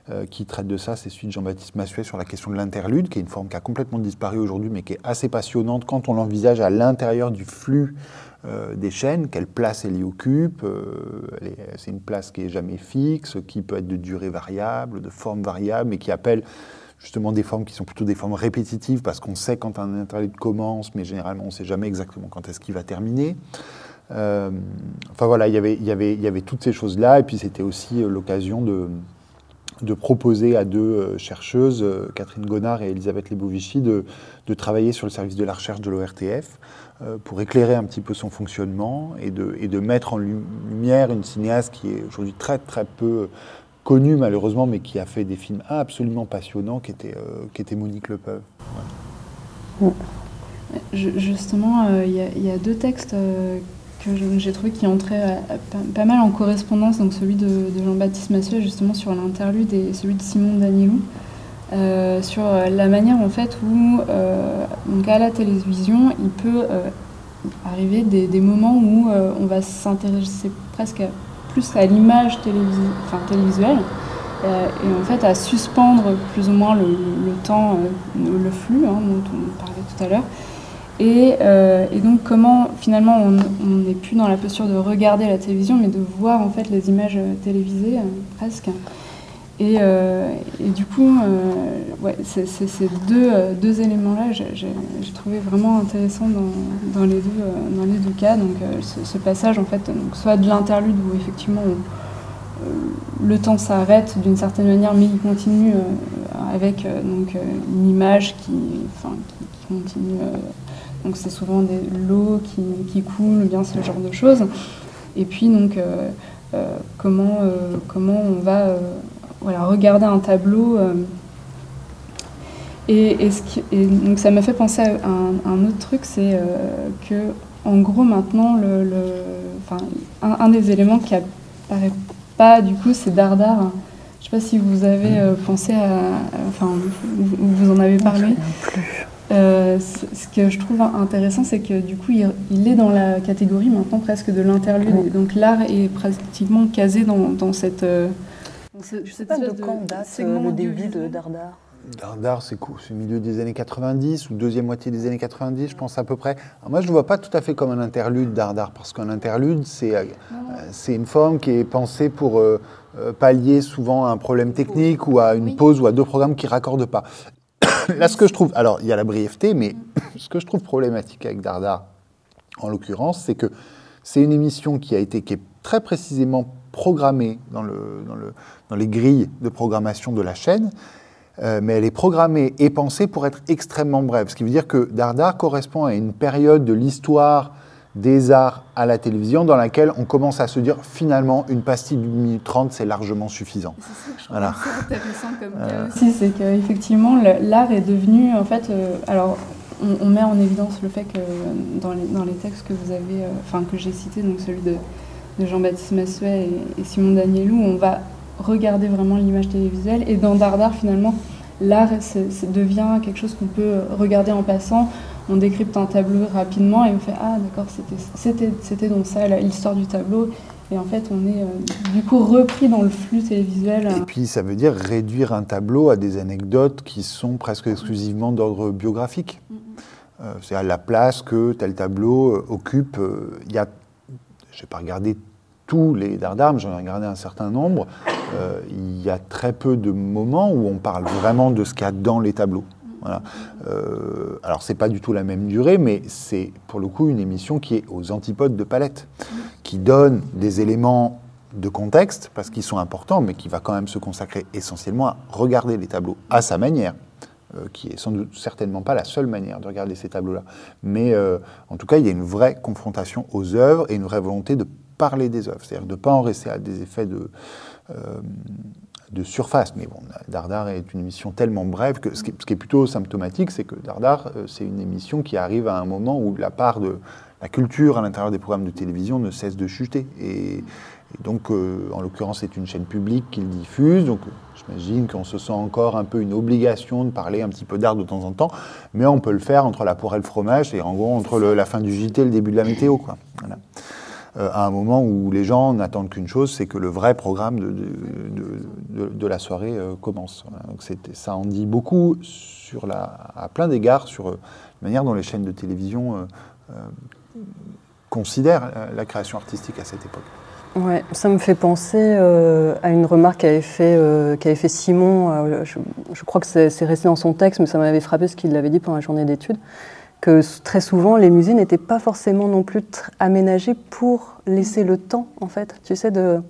euh, qui traite de ça, c'est celui de Jean-Baptiste Massuet sur la question de l'interlude, qui est une forme qui a complètement disparu aujourd'hui, mais qui est assez passionnante quand on l'envisage à l'intérieur du flux des chaînes, quelle place elle y occupe. c'est une place qui est jamais fixe, qui peut être de durée variable, de forme variable, mais qui appelle justement des formes qui sont plutôt des formes répétitives parce qu'on sait quand un interlude commence, mais généralement on ne sait jamais exactement quand est-ce qu'il va terminer. Euh, enfin voilà, y il y, avait, y avait toutes ces choses-là, et puis c'était aussi euh, l'occasion de, de proposer à deux euh, chercheuses, Catherine Gonard et Elisabeth Lebovici, de, de, travailler sur le service de la recherche de l'ORTF pour éclairer un petit peu son fonctionnement et de, et de mettre en lumière une cinéaste qui est aujourd'hui très très peu connu malheureusement, mais qui a fait des films absolument passionnants, qui était, euh, qui était Monique Lepeuve. Justement, euh, il y, a deux textes euh, que j'ai trouvé qui entraient pas, mal en correspondance, donc celui de, Jean-Baptiste Massieu justement sur l'interlude et celui de Simon Danielou. sur la manière en fait où donc à la télévision il peut arriver des, moments où on va s'intéresser presque plus à l'image télévisuelle euh, et en fait à suspendre plus ou moins le, temps, euh, le flux hein, dont on parlait tout à l'heure. Et, euh, et, donc comment finalement on n'est plus dans la posture de regarder la télévision mais de voir en fait les images télévisées presque. Euh, et, du coup, euh, ces deux, euh, éléments-là, j'ai trouvé vraiment intéressant dans, les, deux, dans les deux cas. Donc, ce, passage, en fait, soit de l'interlude où effectivement le temps s'arrête d'une certaine manière, mais il continue avec donc, une image qui, continue. Donc, c'est souvent des l'eau qui, qui coule, bien ce genre de choses. Et puis, donc, comment, comment on va voilà, regarder un tableau. Euh, et, donc ça m'a fait penser à un, autre truc, c'est euh, que en gros maintenant, le, un, des éléments qui apparaît pas du coup, c'est Dardar. Je sais pas si vous avez euh, pensé à, enfin, vous, en avez parlé. Ce que je trouve intéressant, c'est que du coup, il, est dans la catégorie maintenant presque de l'interlude. Donc l'art est pratiquement casé dans, dans cette je ne sais pas de quand date euh, le début de Dardar. Dardar, c'est cool, c'est milieu des années 90 ou deuxième moitié des années 90, je pense à peu près? moi, je ne vois pas tout à fait comme un interlude Dardar, parce qu'un interlude, c'est euh, c'est une forme qui est pensée pour euh, pallier souvent à un problème technique ou à une pause ou à deux programmes qui ne raccordent pas. Là, ce que je trouve, alors il y a la brièveté, mais ce que je trouve problématique avec Dardar, en l'occurrence, c'est que c'est une émission qui a été qui est très précisément programmée dans, le, dans, le, dans les grilles de programmation de la chaîne, euh, mais elle est programmée et pensée pour être extrêmement brève. Ce qui veut dire que Dardar correspond à une période de l'histoire des arts à la télévision dans laquelle on commence à se dire finalement une pastille d'une minute trente c'est largement suffisant. C'est ça que je voilà. intéressant comme cas aussi, c'est qu'effectivement l'art est devenu en fait, euh, alors on, met en évidence le fait que dans les, dans les textes que vous avez, euh, enfin que j'ai cités, donc celui de, Jean-Baptiste Massuet et, Simon Danielou, on va regarder vraiment l'image télévisuelle et dans Dardar finalement l'art devient quelque chose qu'on peut regarder en passant on décrypte un tableau rapidement et on fait Ah, d'accord, c'était donc ça l'histoire du tableau. Et en fait, on est euh, du coup repris dans le flux télévisuel. Et puis, ça veut dire réduire un tableau à des anecdotes qui sont presque exclusivement d'ordre biographique. Euh, c'est à la place que tel tableau euh, occupe. Il y a, je n'ai pas regardé tous les d'armes, j'en ai regardé un certain nombre. il y a très peu de moments où on parle vraiment de ce qu'il y a dans les tableaux. Voilà. Euh, alors, c'est pas du tout la même durée, mais c'est pour le coup une émission qui est aux antipodes de Palette, qui donne des éléments de contexte, parce qu'ils sont importants, mais qui va quand même se consacrer essentiellement à regarder les tableaux à sa manière, euh, qui est sans doute certainement pas la seule manière de regarder ces tableaux-là. Mais euh, en tout cas, il y a une vraie confrontation aux œuvres et une vraie volonté de parler des œuvres, c'est-à-dire de ne pas en rester à des effets de de surface. Mais bon, Dardar est une émission tellement brève que ce qui, est plutôt symptomatique, c'est que Dardar, euh, c'est une émission qui arrive à un moment où la part de la culture à l'intérieur des programmes de télévision ne cesse de chuter. Et, donc, euh, en l'occurrence, c'est une chaîne publique qu'il diffuse. Donc, j'imagine qu'on se sent encore un peu une obligation de parler un petit peu d'art de temps en temps. Mais on peut le faire entre la poire et le fromage, et en gros, entre la fin du JT et le début de la météo. Quoi. Voilà. Euh, à un moment où les gens n'attendent qu'une chose, c'est que le vrai programme de, la soirée euh, commence. Donc ça en dit beaucoup sur la, à plein d'égards sur euh, la manière dont les chaînes de télévision considèrent la création artistique à cette époque. Ouais, ça me fait penser à une remarque qu'avait fait, fait Simon. je, je, crois que c'est resté dans son texte, mais ça m'avait frappé ce qu'il avait dit pendant la journée d'études que très souvent les musées n'étaient pas forcément non plus aménagés pour laisser le temps, en fait, tu sais, de,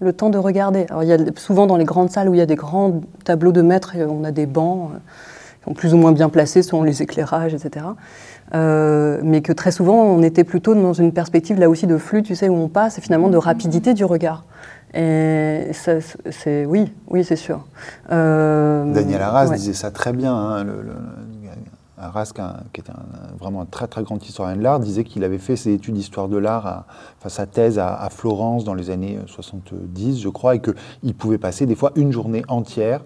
le temps de regarder. Alors il y a souvent dans les grandes salles où il y a des grands tableaux de maîtres, on a des bancs euh, qui sont plus ou moins bien placés selon les éclairages, etc. Euh, mais que très souvent on était plutôt dans une perspective là aussi de flux, tu sais, où on passe, et finalement de rapidité du regard. Et c'est oui, oui, c'est sûr. Euh, Daniel Arras disait ça très bien. Hein, le, Arras, qui était vraiment un très très grand historien de l'art, disait qu'il avait fait ses études d'histoire de l'art, enfin sa thèse à, Florence dans les années 70, je crois, et qu'il pouvait passer des fois une journée entière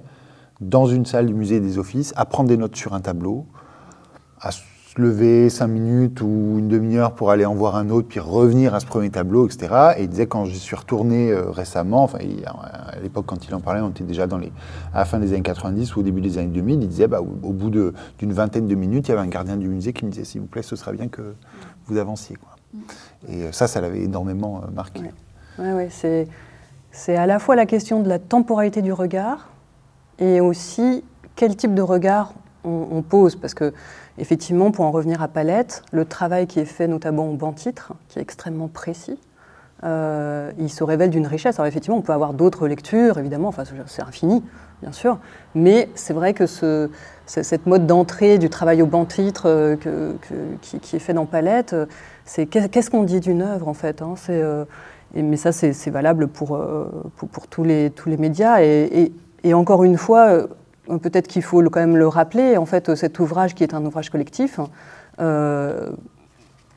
dans une salle du musée des offices à prendre des notes sur un tableau, à se lever cinq minutes ou une demi-heure pour aller en voir un autre, puis revenir à ce premier tableau, etc. Et il disait quand j'y suis retourné euh, récemment, enfin à l'époque quand il en parlait, on était déjà dans les, à la fin des années 90 ou au début des années 2000, il disait bah, au, bout d'une vingtaine de minutes, il y avait un gardien du musée qui me disait s'il vous plaît, ce serait bien que vous avanciez. Quoi. Et euh, ça, ça l'avait énormément euh, marqué. Oui, ouais, c'est, c'est à la fois la question de la temporalité du regard et aussi quel type de regard on, pose, parce que Effectivement, pour en revenir à Palette, le travail qui est fait notamment au banc-titre, qui est extrêmement précis, euh, il se révèle d'une richesse. Alors effectivement, on peut avoir d'autres lectures, évidemment, enfin c'est infini, bien sûr, mais c'est vrai que ce, cette mode d'entrée du travail au banc-titre euh, qui, est fait dans Palette, c'est qu'est-ce qu'on dit d'une œuvre en fait hein, euh, Mais ça, c'est valable pour, tous, les, médias. et, encore une fois, peut-être qu'il faut quand même le rappeler, en fait, cet ouvrage qui est un ouvrage collectif, euh,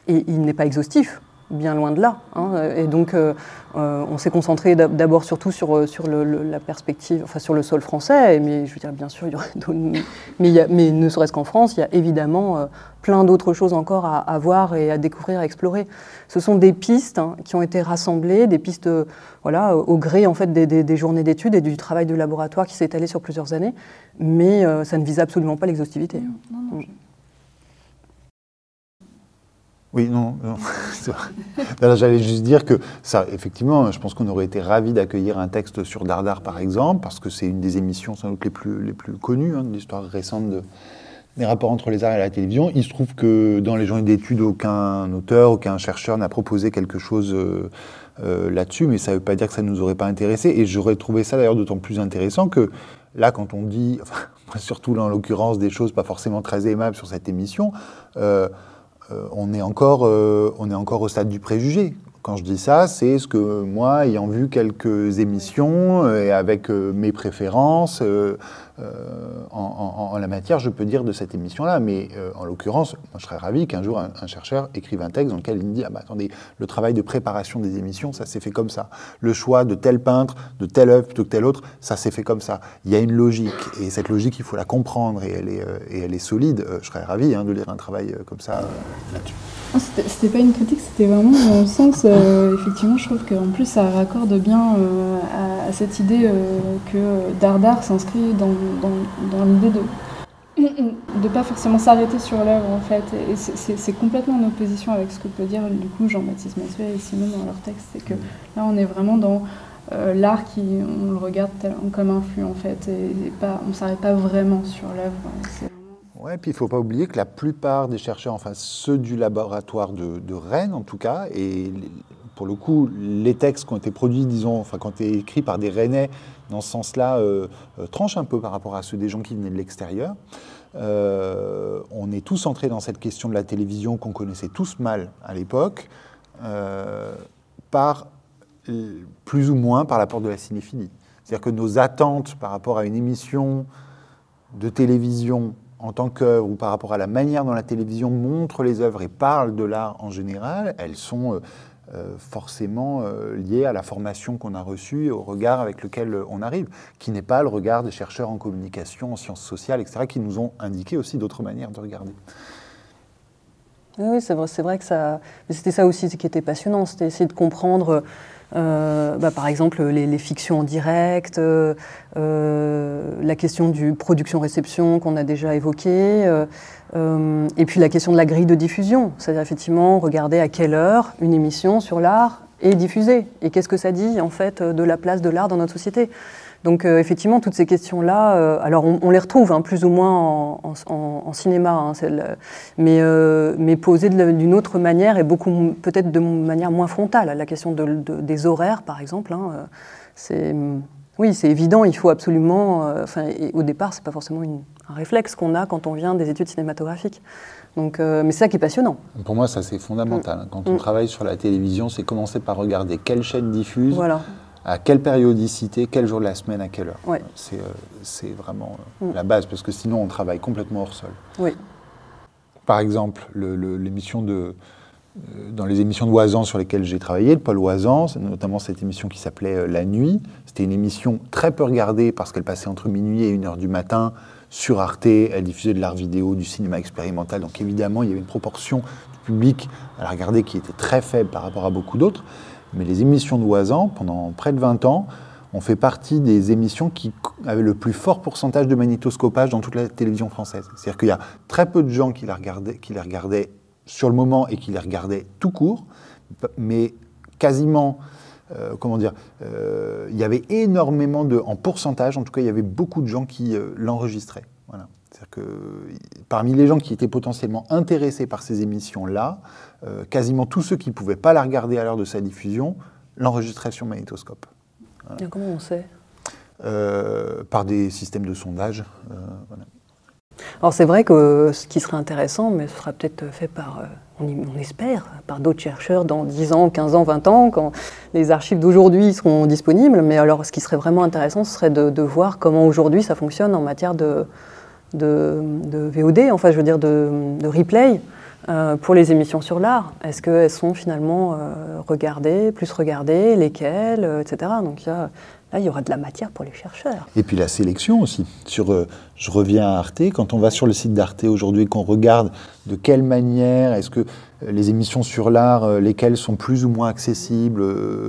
et il n'est pas exhaustif bien loin de là. Hein. Et donc, euh, euh, on s'est concentré d'abord surtout sur, euh, sur la perspective, enfin sur le sol français, mais je veux dire, bien sûr, il y aurait mais, mais, ne serait-ce qu'en France, il y a évidemment plein d'autres choses encore à, voir et à découvrir, à explorer. Ce sont des pistes hein, qui ont été rassemblées, des pistes voilà, au gré en fait, des, journées d'études et du travail de laboratoire qui s'est étalé sur plusieurs années, mais ça ne vise absolument pas l'exhaustivité. Mm. Oui, non, non. J'allais juste dire que ça, effectivement, je pense qu'on aurait été ravis d'accueillir un texte sur Dardar, par exemple, parce que c'est une des émissions sans doute les plus, les plus connues hein, de l'histoire récente des rapports entre les arts et la télévision. Il se trouve que dans les journées d'études, aucun auteur, aucun chercheur n'a proposé quelque chose euh, euh, là-dessus, mais ça ne veut pas dire que ça ne nous aurait pas intéressé. Et j'aurais trouvé ça d'ailleurs d'autant plus intéressant que là, quand on dit, surtout en l'occurrence, des choses pas forcément très aimables sur cette émission, euh, on, est encore, on est encore au stade du préjugé. Quand je dis ça, c'est ce que moi, ayant vu quelques émissions et avec mes préférences, euh, en, la matière, je peux dire de cette émission-là. Mais euh, en l'occurrence, je serais ravi qu'un jour un, chercheur écrive un texte dans lequel il me dit Ah bah attendez, le travail de préparation des émissions, ça s'est fait comme ça. Le choix de tel peintre, de telle œuvre plutôt que tel autre, ça s'est fait comme ça. Il y a une logique. Et cette logique, il faut la comprendre et elle est, euh, solide. je serais ravi hein, de lire un travail comme ça là-dessus. Ah, c'était pas une critique, c'était vraiment dans le sens, effectivement, je trouve qu'en plus ça raccorde bien à, cette idée que Dardar s'inscrit dans dans, l'idée de de pas forcément s'arrêter sur l'œuvre en fait. Et c'est complètement en opposition avec ce que peut dire du coup Jean-Baptiste Massuet et Simon dans leur texte. C'est que là on est vraiment dans euh, l'art qui on le regarde comme un flux en fait et, pas on s'arrête pas vraiment sur l'œuvre. Ouais, puis il ne faut pas oublier que la plupart des chercheurs, enfin ceux du laboratoire de, Rennes en tout cas, et pour le coup, les textes qui ont été produits, disons, enfin, qui ont été écrits par des Rennais, dans ce sens-là, euh, euh, tranchent un peu par rapport à ceux des gens qui venaient de l'extérieur. Euh, on est tous entrés dans cette question de la télévision qu'on connaissait tous mal à l'époque, par plus ou moins par l'apport de la cinéphilie. C'est-à-dire que nos attentes par rapport à une émission de télévision en tant qu'œuvre ou par rapport à la manière dont la télévision montre les œuvres et parle de l'art en général, elles sont euh, forcément euh, lié à la formation qu'on a reçue et au regard avec lequel on arrive, qui n'est pas le regard des chercheurs en communication, en sciences sociales, etc., qui nous ont indiqué aussi d'autres manières de regarder. Oui, c'est vrai, vrai, que ça. C'était ça aussi qui était passionnant, c'était essayer de comprendre. Euh, bah, par exemple, les, fictions en direct, la question du production-réception qu'on a déjà évoquée, euh, et puis la question de la grille de diffusion, c'est-à-dire effectivement regarder à quelle heure une émission sur l'art est diffusée et qu'est-ce que ça dit en fait de la place de l'art dans notre société. Donc euh, effectivement, toutes ces questions-là, euh, alors on, les retrouve hein, plus ou moins en, cinéma, hein, mais, mais posées d'une autre manière et beaucoup peut-être de manière moins frontale. La question de, des horaires, par exemple, hein, c'est oui, c'est évident, il faut absolument. Enfin, au départ, c'est pas forcément une, un réflexe qu'on a quand on vient des études cinématographiques. Donc, euh, mais c'est ça qui est passionnant. Pour moi, ça c'est fondamental. Mm. Quand on mm. travaille sur la télévision, c'est commencer par regarder quelle chaîne diffuse, à quelle périodicité, quel jour de la semaine, à quelle heure. Euh, c'est vraiment euh, mm. la base, parce que sinon on travaille complètement hors sol. Oui. Par exemple, l'émission de, dans les émissions de Oisan sur lesquelles j'ai travaillé, de Paul Oisan, notamment cette émission qui s'appelait La Nuit. C'était une émission très peu regardée parce qu'elle passait entre minuit et 1h du matin sur Arte, elle diffusait de l'art vidéo, du cinéma expérimental. Donc évidemment, il y avait une proportion du public à la regarder qui était très faible par rapport à beaucoup d'autres. Mais les émissions de Oisan, pendant près de 20 ans, ont fait partie des émissions qui avaient le plus fort pourcentage de magnétoscopage dans toute la télévision française. C'est-à-dire qu'il y a très peu de gens qui les regardaient, qui regardaient sur le moment et qui les regardaient tout court, mais quasiment euh, comment dire, euh, il y avait énormément de, en pourcentage, en tout cas, il y avait beaucoup de gens qui euh, l'enregistraient. Que parmi les gens qui étaient potentiellement intéressés par ces émissions-là, quasiment tous ceux qui ne pouvaient pas la regarder à l'heure de sa diffusion l'enregistraient sur magnétoscope. comment on sait? Par des systèmes de sondage. Alors c'est vrai que ce qui serait intéressant, mais ce sera peut-être fait par on, espère, par d'autres chercheurs dans 10 ans, 15 ans, 20 ans, quand les archives d'aujourd'hui seront disponibles. Mais alors, ce qui serait vraiment intéressant, ce serait de, voir comment aujourd'hui ça fonctionne en matière de, de, VOD, enfin, je veux dire, de, replay. Euh, pour les émissions sur l'art, est-ce qu'elles sont finalement euh, regardées, plus regardées, lesquelles, euh, etc. Donc il Là, il y aura de la matière pour les chercheurs. Et puis la sélection aussi. Sur, euh, je reviens à Arte. Quand on va sur le site d'Arte aujourd'hui, qu'on regarde de quelle manière, est-ce que euh, les émissions sur l'art, euh, lesquelles sont plus ou moins accessibles,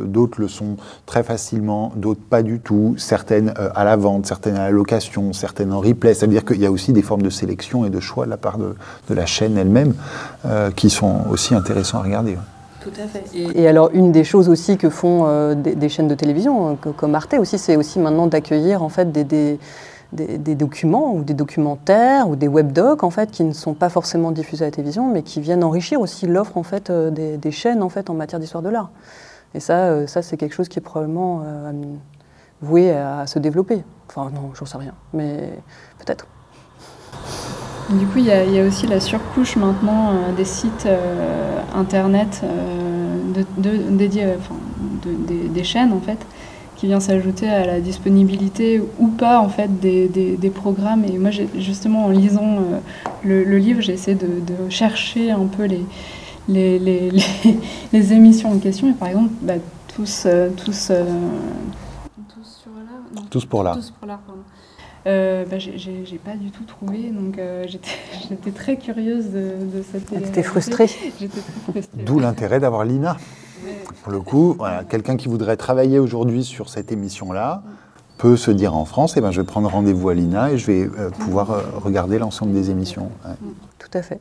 d'autres le sont très facilement, d'autres pas du tout, certaines à la vente, certaines à la location, certaines en replay. C'est-à-dire qu'il y a aussi des formes de sélection et de choix de la part de, la chaîne elle-même qui sont aussi intéressants à regarder. Et, alors, une des choses aussi que font euh, des, chaînes de télévision, euh, comme Arte aussi, c'est aussi maintenant d'accueillir en fait des, documents ou des documentaires ou des webdocs en fait qui ne sont pas forcément diffusés à la télévision, mais qui viennent enrichir aussi l'offre en fait euh, des, chaînes en fait en matière d'histoire de l'art. Et ça, ça c'est quelque chose qui est probablement voué à, se développer. Enfin non, j'en sais rien, mais peut-être. Du coup, il y, a aussi la surcouche maintenant des sites internet dédiés, enfin, des chaînes en fait, qui vient s'ajouter à la disponibilité ou pas en fait des, des, programmes. Et moi, justement, en lisant le, livre, j'ai essayé de, de, chercher un peu les, les, les, les, émissions en question. Et par exemple, bah, tous, euh, tous, euh, tous, sur l'art. Tous pour l'art. Tous pour l'art, pardon. Euh, bah, j'ai pas du tout trouvé, donc euh, j'étais très curieuse de, de cette. J'étais frustrée. D'où l'intérêt d'avoir l'INA. Pour le coup, voilà, quelqu'un qui voudrait travailler aujourd'hui sur cette émission-là peut se dire en France, eh ben, je vais prendre rendez-vous à l'INA et je vais pouvoir regarder l'ensemble des émissions. Tout à fait.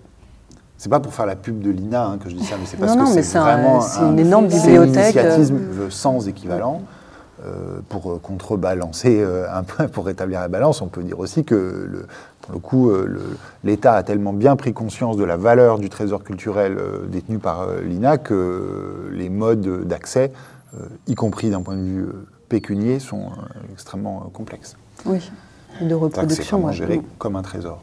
C'est pas pour faire la pub de l'INA hein, que je dis ça, mais c'est parce que c'est vraiment un, une énorme bibliothèque. une initiative euh, sans équivalent. Euh, pour euh, contrebalancer un peu, pour rétablir la balance, on peut dire aussi que le, pour le coup, l'État a tellement bien pris conscience de la valeur du trésor culturel détenu par l'INA que les modes d'accès, y compris d'un point de vue pécunier, sont extrêmement complexes. Oui, de reproduction. C'est vraiment géré comme un trésor.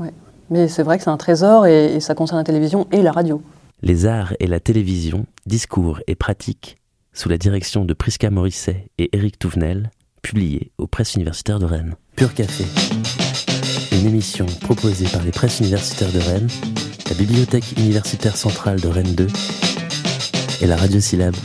Ouais. Mais c'est vrai que c'est un trésor et, ça concerne la télévision et la radio. Les arts et la télévision, discours et pratiques, sous la direction de Prisca Morisset et Éric Touvenel, publié aux presses universitaires de Rennes. Pur Café, une émission proposée par les presses universitaires de Rennes, la Bibliothèque universitaire centrale de Rennes 2 et la Radio Syllabe.